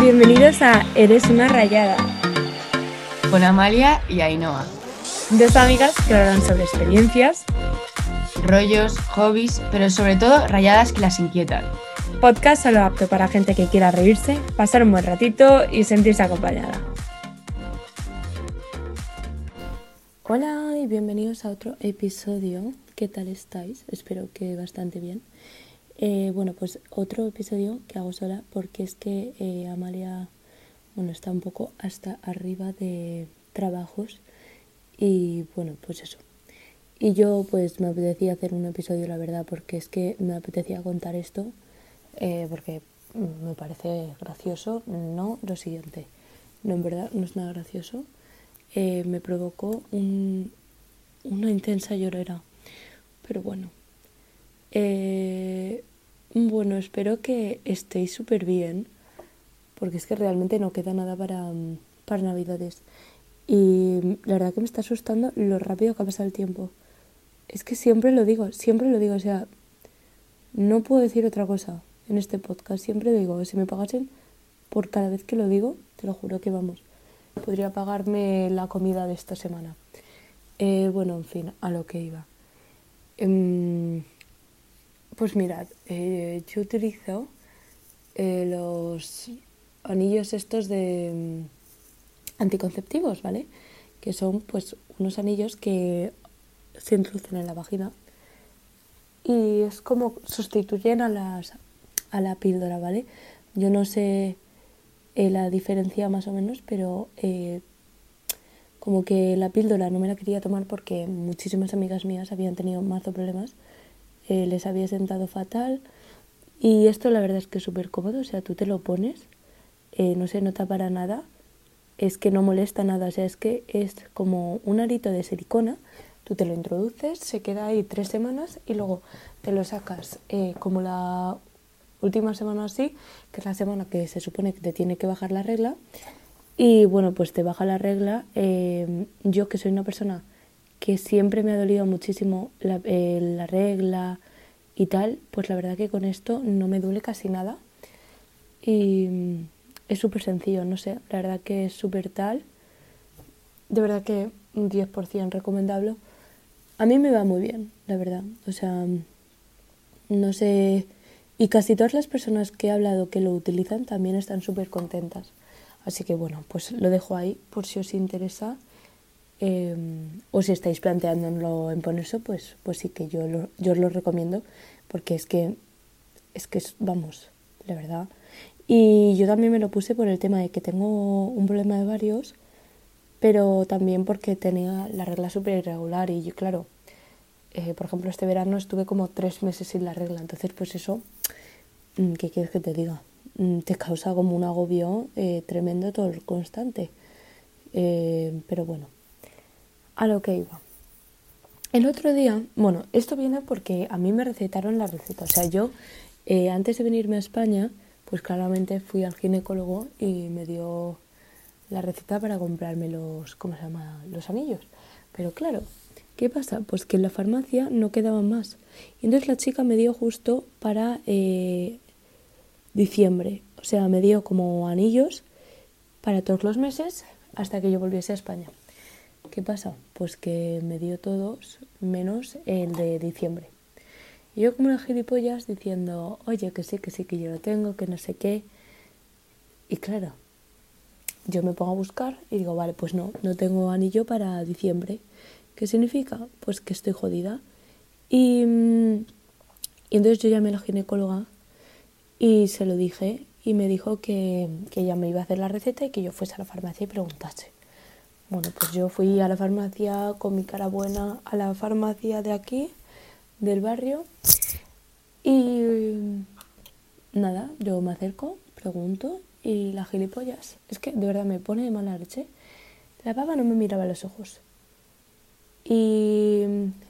Bienvenidos a Eres una rayada. Con Amalia y Ainhoa. Dos amigas que hablan sobre experiencias, rollos, hobbies, pero sobre todo rayadas que las inquietan. Podcast solo apto para gente que quiera reírse, pasar un buen ratito y sentirse acompañada. Hola y bienvenidos a otro episodio. ¿Qué tal estáis? Espero que bastante bien. Eh, bueno, pues otro episodio que hago sola porque es que eh, Amalia bueno, está un poco hasta arriba de trabajos y bueno, pues eso. Y yo pues me apetecía hacer un episodio, la verdad, porque es que me apetecía contar esto eh, porque me parece gracioso. No, lo siguiente. No, en verdad, no es nada gracioso. me provocó un, una intensa llorera. Pero bueno. Eh, bueno, espero que estéis súper bien, porque es que realmente no queda nada para, para Navidades. Y la verdad que me está asustando lo rápido que ha pasado el tiempo. Es que siempre lo digo, siempre lo digo, o sea, no puedo decir otra cosa en este podcast. Siempre digo, si me pagasen por cada vez que lo digo, te lo juro que vamos, podría pagarme la comida de esta semana. Eh, bueno, en fin, a lo que iba. Em, pues mirad, eh, yo utilizo eh, los anillos estos de mm, anticonceptivos, ¿vale? Que son pues unos anillos que se introducen en la vagina y es como sustituyen a las a la píldora, ¿vale? Yo no sé eh, la diferencia más o menos, pero como que la píldora no me la quería tomar porque muchísimas amigas mías habían tenido mazo problemas eh, les había sentado fatal. Y esto la verdad es que es súper cómodo, o sea, tú te lo pones, eh, no se nota para nada, es que no molesta nada, o sea, es que es como un arito de silicona, tú te lo introduces, se queda ahí tres semanas y luego te lo sacas eh, como la última semana así, que es la semana que se supone que te tiene que bajar la regla. Y bueno, pues te baja la regla. yo que soy una persona que siempre me ha dolido muchísimo la, eh, la, regla y tal, pues la verdad que con esto no me duele casi nada. Y mm, es súper sencillo, no sé, la verdad que es súper tal. De verdad que un 10% recomendable. A mí me va muy bien, la verdad. O sea, no sé. Y casi todas las personas que he hablado que lo utilizan también están súper contentas. Así que bueno, pues lo dejo ahí por si os interesa. Em, o si estáis planteándolo en ponerse, pues, pues sí que yo, yo os lo recomiendo, porque es que, es que, vamos, la verdad. Y yo también me lo puse por el tema de que tengo un problema de varios, pero también porque tenía la regla súper irregular y claro, eh, por ejemplo, este verano estuve como tres meses sin la regla, entonces pues eso, mm, ¿qué quieres que te diga? Mm, te causa como un agobio eh, tremendo todo el constante. Eh, pero bueno, a lo que iba. El otro día, bueno, esto viene porque a mí me recetaron la receta. O sea, yo eh, antes de venirme a España, pues claramente fui al ginecólogo y me dio la receta para comprarme los, ¿cómo se llama? Los anillos. Pero claro, ¿qué pasa? Pues que en la farmacia no quedaban más. Y entonces la chica me dio justo para eh, diciembre. O sea, me dio como anillos para todos los meses hasta que yo volviese a España. ¿Qué pasa? Pues que me dio todos menos el de diciembre. Y yo como una gilipollas diciendo, oye, que sí, que sí, que yo lo tengo, que no sé qué. Y claro, yo me pongo a buscar y digo, vale, pues no, no tengo anillo para diciembre. ¿Qué significa? Pues que estoy jodida. Y, y entonces yo llamé a la ginecóloga y se lo dije y me dijo que, que ella me iba a hacer la receta y que yo fuese a la farmacia y preguntase. Bueno, pues yo fui a la farmacia con mi cara buena a la farmacia de aquí, del barrio. Y nada, yo me acerco, pregunto y la gilipollas. Es que de verdad me pone de mala leche. La pava no me miraba a los ojos. Y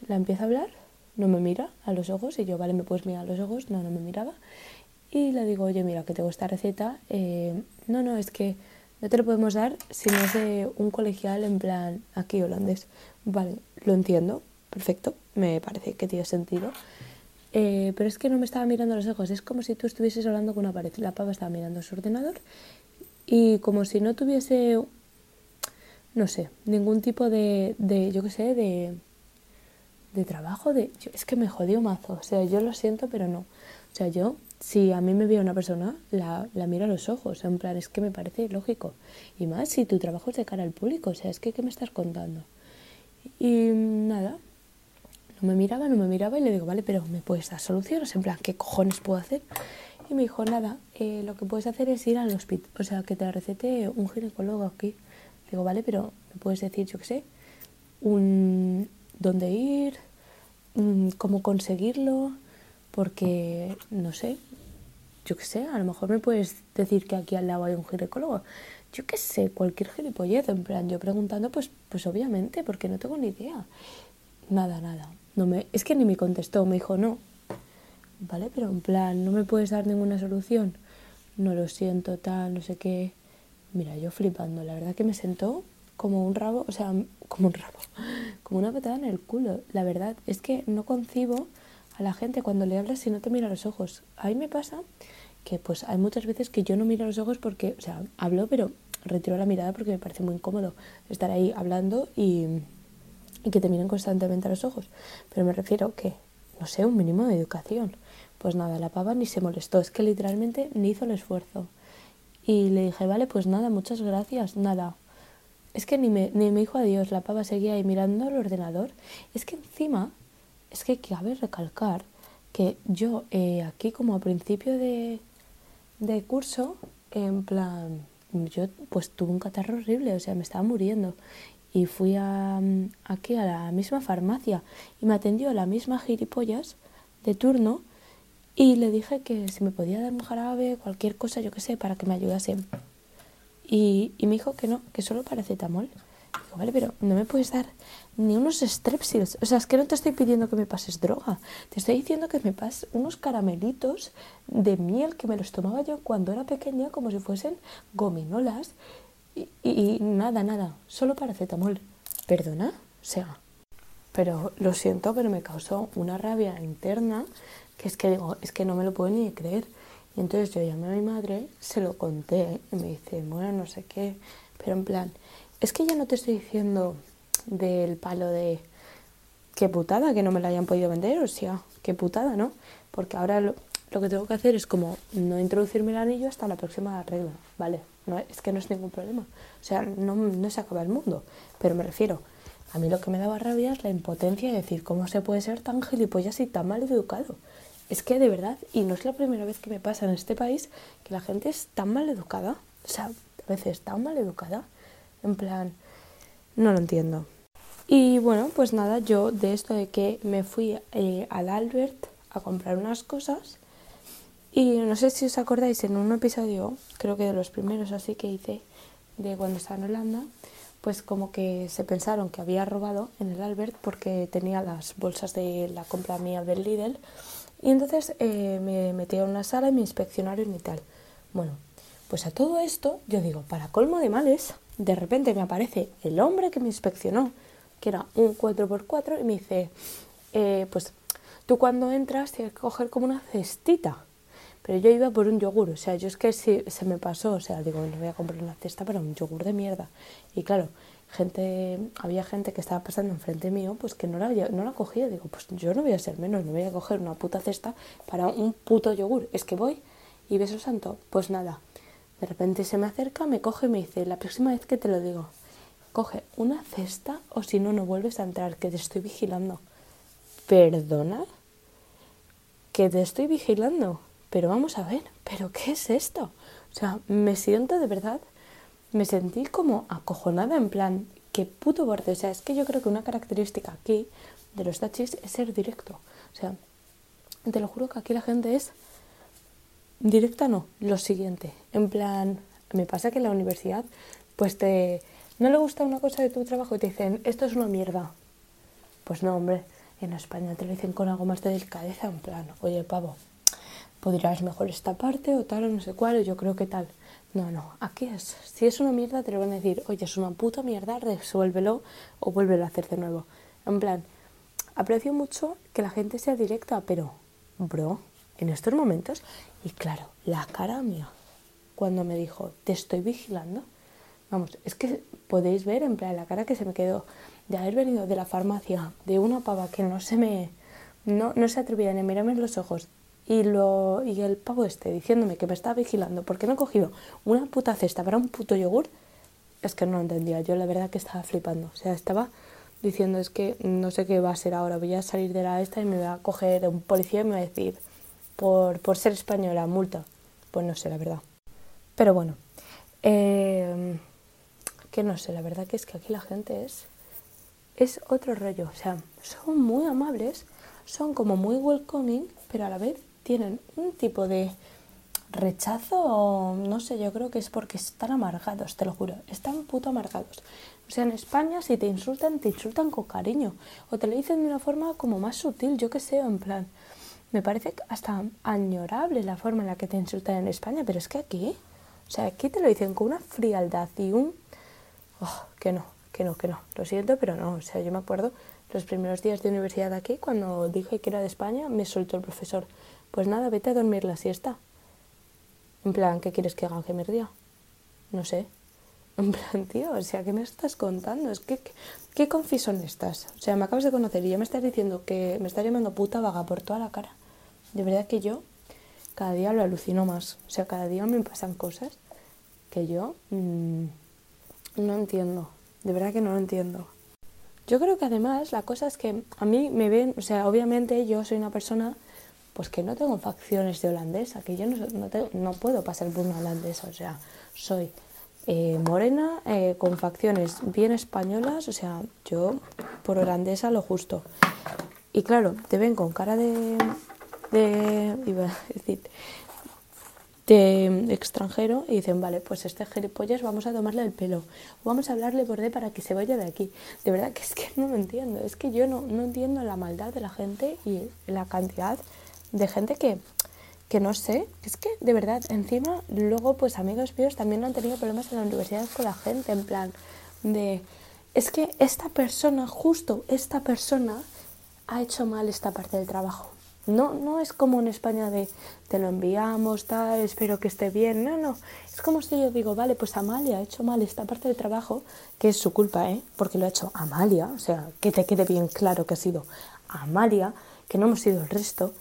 la empieza a hablar, no me mira a los ojos y yo, vale, me puedes mirar a los ojos, no, no me miraba. Y le digo, oye, mira, que tengo esta receta. Eh, no, no, es que no te lo podemos dar si no es de un colegial en plan aquí holandés. Vale, lo entiendo, perfecto, me parece que tiene sentido. Eh, pero es que no me estaba mirando los ojos, es como si tú estuvieses hablando con una pared. La pava estaba mirando su ordenador y como si no tuviese, no sé, ningún tipo de, de yo qué sé, de, de trabajo, de, es que me jodió mazo, o sea, yo lo siento, pero no. O sea, yo, si a mí me ve una persona, la, la miro a los ojos, en plan, es que me parece lógico. Y más si tu trabajo es de cara al público, o sea, es que, ¿qué me estás contando? Y nada, no me miraba, no me miraba y le digo, vale, pero ¿me puedes dar soluciones? En plan, ¿qué cojones puedo hacer? Y me dijo, nada, eh, lo que puedes hacer es ir al hospital, o sea, que te recete un ginecólogo aquí. Digo, vale, pero ¿me puedes decir, yo qué sé, un, dónde ir, cómo conseguirlo? Porque, no sé, yo qué sé, a lo mejor me puedes decir que aquí al lado hay un ginecólogo. Yo qué sé, cualquier gilipollez, en plan, yo preguntando, pues, pues obviamente, porque no tengo ni idea. Nada, nada. No me, es que ni me contestó, me dijo, no, ¿vale? Pero en plan, no me puedes dar ninguna solución. No lo siento, tal, no sé qué. Mira, yo flipando, la verdad que me sentó como un rabo, o sea, como un rabo, como una patada en el culo. La verdad es que no concibo a la gente cuando le hablas si no te mira los ojos. A mí me pasa que pues hay muchas veces que yo no miro los ojos porque, o sea, hablo, pero retiro la mirada porque me parece muy incómodo estar ahí hablando y, y que te miren constantemente a los ojos. Pero me refiero que, no sé, un mínimo de educación. Pues nada, la pava ni se molestó, es que literalmente ni hizo el esfuerzo. Y le dije, vale, pues nada, muchas gracias, nada. Es que ni me, ni me dijo adiós, la pava seguía ahí mirando el ordenador. Es que encima, es que cabe recalcar que yo eh, aquí como a principio de, de curso, en plan, yo pues tuve un catarro horrible, o sea, me estaba muriendo. Y fui a, aquí a la misma farmacia y me atendió la misma gilipollas de turno y le dije que si me podía dar un jarabe, cualquier cosa, yo qué sé, para que me ayudase. Y, y me dijo que no, que solo paracetamol. Vale, pero no me puedes dar ni unos strepsils. O sea, es que no te estoy pidiendo que me pases droga. Te estoy diciendo que me pases unos caramelitos de miel que me los tomaba yo cuando era pequeña como si fuesen gominolas. Y, nada, nada, solo paracetamol. ¿Perdona? O sea, pero lo siento, pero me causó una rabia interna que es que digo, es que no me lo puedo ni creer. Y entonces yo llamé a mi madre, se lo conté y me dice, bueno, no sé qué, pero en plan, es que ya no te estoy diciendo del palo de qué putada que no me la hayan podido vender, o sea, qué putada, ¿no? Porque ahora lo, lo que tengo que hacer es como no introducirme el anillo hasta la próxima regla, ¿vale? No, es que no es ningún problema. O sea, no, no se acaba el mundo, pero me refiero, a mí lo que me daba rabia es la impotencia de decir cómo se puede ser tan gilipollas y tan mal educado. Es que de verdad, y no es la primera vez que me pasa en este país, que la gente es tan mal educada, o sea, a veces tan mal educada, en plan, no lo entiendo. Y bueno, pues nada, yo de esto de que me fui eh, al Albert a comprar unas cosas, y no sé si os acordáis, en un episodio, creo que de los primeros así que hice, de cuando estaba en Holanda, pues como que se pensaron que había robado en el Albert porque tenía las bolsas de la compra mía del Lidl y entonces eh, me metieron en una sala y me inspeccionaron y tal. Bueno, pues a todo esto, yo digo, para colmo de males, de repente me aparece el hombre que me inspeccionó, que era un 4x4, y me dice, eh, pues tú cuando entras tienes que coger como una cestita. Pero yo iba por un yogur, o sea, yo es que si se me pasó, o sea, digo, no voy a comprar una cesta para un yogur de mierda. Y claro, gente, había gente que estaba pasando enfrente mío, pues que no la, no la cogía. Digo, pues yo no voy a ser menos, no voy a coger una puta cesta para un puto yogur. Es que voy y beso santo, pues nada. De repente se me acerca, me coge y me dice, la próxima vez que te lo digo, coge una cesta o si no, no vuelves a entrar, que te estoy vigilando. ¿Perdona? Que te estoy vigilando. Pero vamos a ver, ¿pero qué es esto? O sea, me siento de verdad me sentí como acojonada en plan, qué puto borde. O sea, es que yo creo que una característica aquí de los tachis es ser directo. O sea, te lo juro que aquí la gente es directa, no, lo siguiente. En plan, me pasa que en la universidad, pues te no le gusta una cosa de tu trabajo y te dicen, esto es una mierda. Pues no, hombre, en España te lo dicen con algo más de delicadeza, en plan, oye, pavo, podrías mejor esta parte o tal o no sé cuál, o yo creo que tal. No, no, aquí es. Si es una mierda, te lo van a decir, oye, es una puta mierda, resuélvelo o vuélvelo a hacer de nuevo. En plan, aprecio mucho que la gente sea directa, pero, bro, en estos momentos, y claro, la cara mía, cuando me dijo, te estoy vigilando. Vamos, es que podéis ver en plan la cara que se me quedó de haber venido de la farmacia, de una pava que no se me... No, no se atrevía ni a mirarme en los ojos y, lo, y el pavo este diciéndome que me estaba vigilando porque no he cogido una puta cesta para un puto yogur, es que no lo entendía. Yo la verdad que estaba flipando. O sea, estaba diciendo es que no sé qué va a ser ahora. Voy a salir de la esta y me va a coger un policía y me va a decir por, por ser española, multa. Pues no sé, la verdad. Pero bueno, eh, que no sé, la verdad que es que aquí la gente es, es otro rollo. O sea, son muy amables, son como muy welcoming, pero a la vez tienen un tipo de rechazo, no sé, yo creo que es porque están amargados, te lo juro, están puto amargados. O sea, en España si te insultan, te insultan con cariño, o te lo dicen de una forma como más sutil, yo qué sé, en plan, me parece hasta añorable la forma en la que te insultan en España, pero es que aquí, o sea, aquí te lo dicen con una frialdad y un... Oh, que no, que no, que no, lo siento, pero no, o sea, yo me acuerdo los primeros días de universidad aquí, cuando dije que era de España, me soltó el profesor, pues nada, vete a dormir la siesta. En plan, ¿qué quieres que haga? ¿Que me? No sé. En plan, tío, o sea, ¿qué me estás contando? Es que, ¿qué, ¿qué son estas? O sea, me acabas de conocer y ya me estás diciendo que me estás llamando puta vaga por toda la cara. De verdad que yo cada día lo alucino más. O sea, cada día me pasan cosas que yo mmm, no entiendo. De verdad que no lo entiendo. Yo creo que además la cosa es que a mí me ven, o sea, obviamente yo soy una persona pues que no tengo facciones de holandesa, que yo no, no, no puedo pasar por una holandesa, o sea, soy eh, morena eh, con facciones bien españolas, o sea, yo por holandesa lo justo. Y claro, te ven con cara de, de iba a decir, de extranjero y dicen, vale, pues este gilipollas vamos a tomarle el pelo, vamos a hablarle por D para que se vaya de aquí. De verdad que es que no lo entiendo, es que yo no, no entiendo la maldad de la gente y la cantidad de gente que, que no sé, es que de verdad, encima luego pues amigos míos también han tenido problemas en la universidad con la gente, en plan de, es que esta persona, justo esta persona, ha hecho mal esta parte del trabajo. No, no es como en España de te lo enviamos, tal, espero que esté bien. No, no. Es como si yo digo, vale, pues Amalia ha hecho mal esta parte del trabajo, que es su culpa, ¿eh? Porque lo ha hecho Amalia, o sea, que te quede bien claro que ha sido Amalia, que no hemos sido el resto.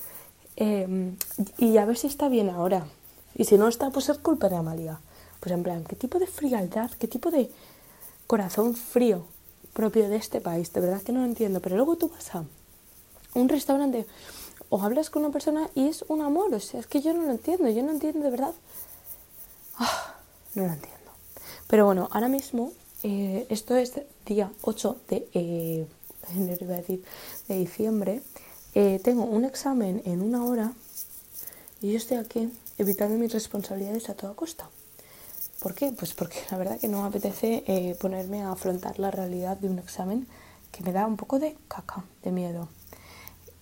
Eh, y a ver si está bien ahora. Y si no está, pues es culpa de Amalia. Pues en plan, ¿qué tipo de frialdad, qué tipo de corazón frío propio de este país? De verdad que no lo entiendo. Pero luego tú vas a un restaurante o hablas con una persona y es un amor. O sea, es que yo no lo entiendo. Yo no entiendo de verdad. Oh, no lo entiendo. Pero bueno, ahora mismo, eh, esto es día 8 de, eh, de diciembre. Eh, tengo un examen en una hora y yo estoy aquí evitando mis responsabilidades a toda costa. ¿Por qué? Pues porque la verdad que no me apetece eh, ponerme a afrontar la realidad de un examen que me da un poco de caca, de miedo.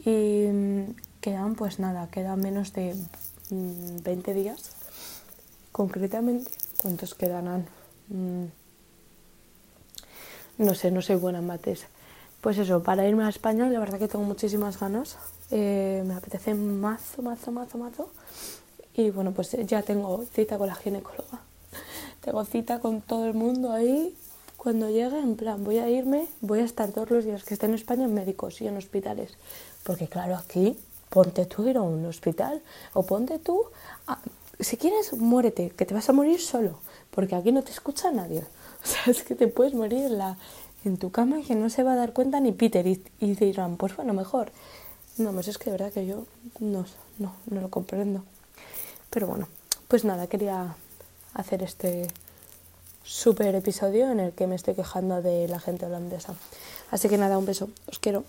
Y mm, quedan, pues nada, quedan menos de 20 mm, días. Concretamente, ¿cuántos quedarán? Mm, no sé, no soy buena en mates. Pues eso, para irme a España, la verdad que tengo muchísimas ganas. Eh, me apetece mazo, mazo, mazo, mazo. Y bueno, pues ya tengo cita con la ginecóloga. tengo cita con todo el mundo ahí. Cuando llegue, en plan, voy a irme, voy a estar todos los días que esté en España en médicos y en hospitales. Porque claro, aquí, ponte tú ir a un hospital o ponte tú, si quieres, muérete, que te vas a morir solo. Porque aquí no te escucha nadie. O sea, es que te puedes morir en la, en tu cama y que no se va a dar cuenta ni Peter y, dirán, pues bueno, mejor. No, pues es que de verdad que yo no, no, no lo comprendo. Pero bueno, pues nada, quería hacer este súper episodio en el que me estoy quejando de la gente holandesa. Así que nada, un beso, os quiero.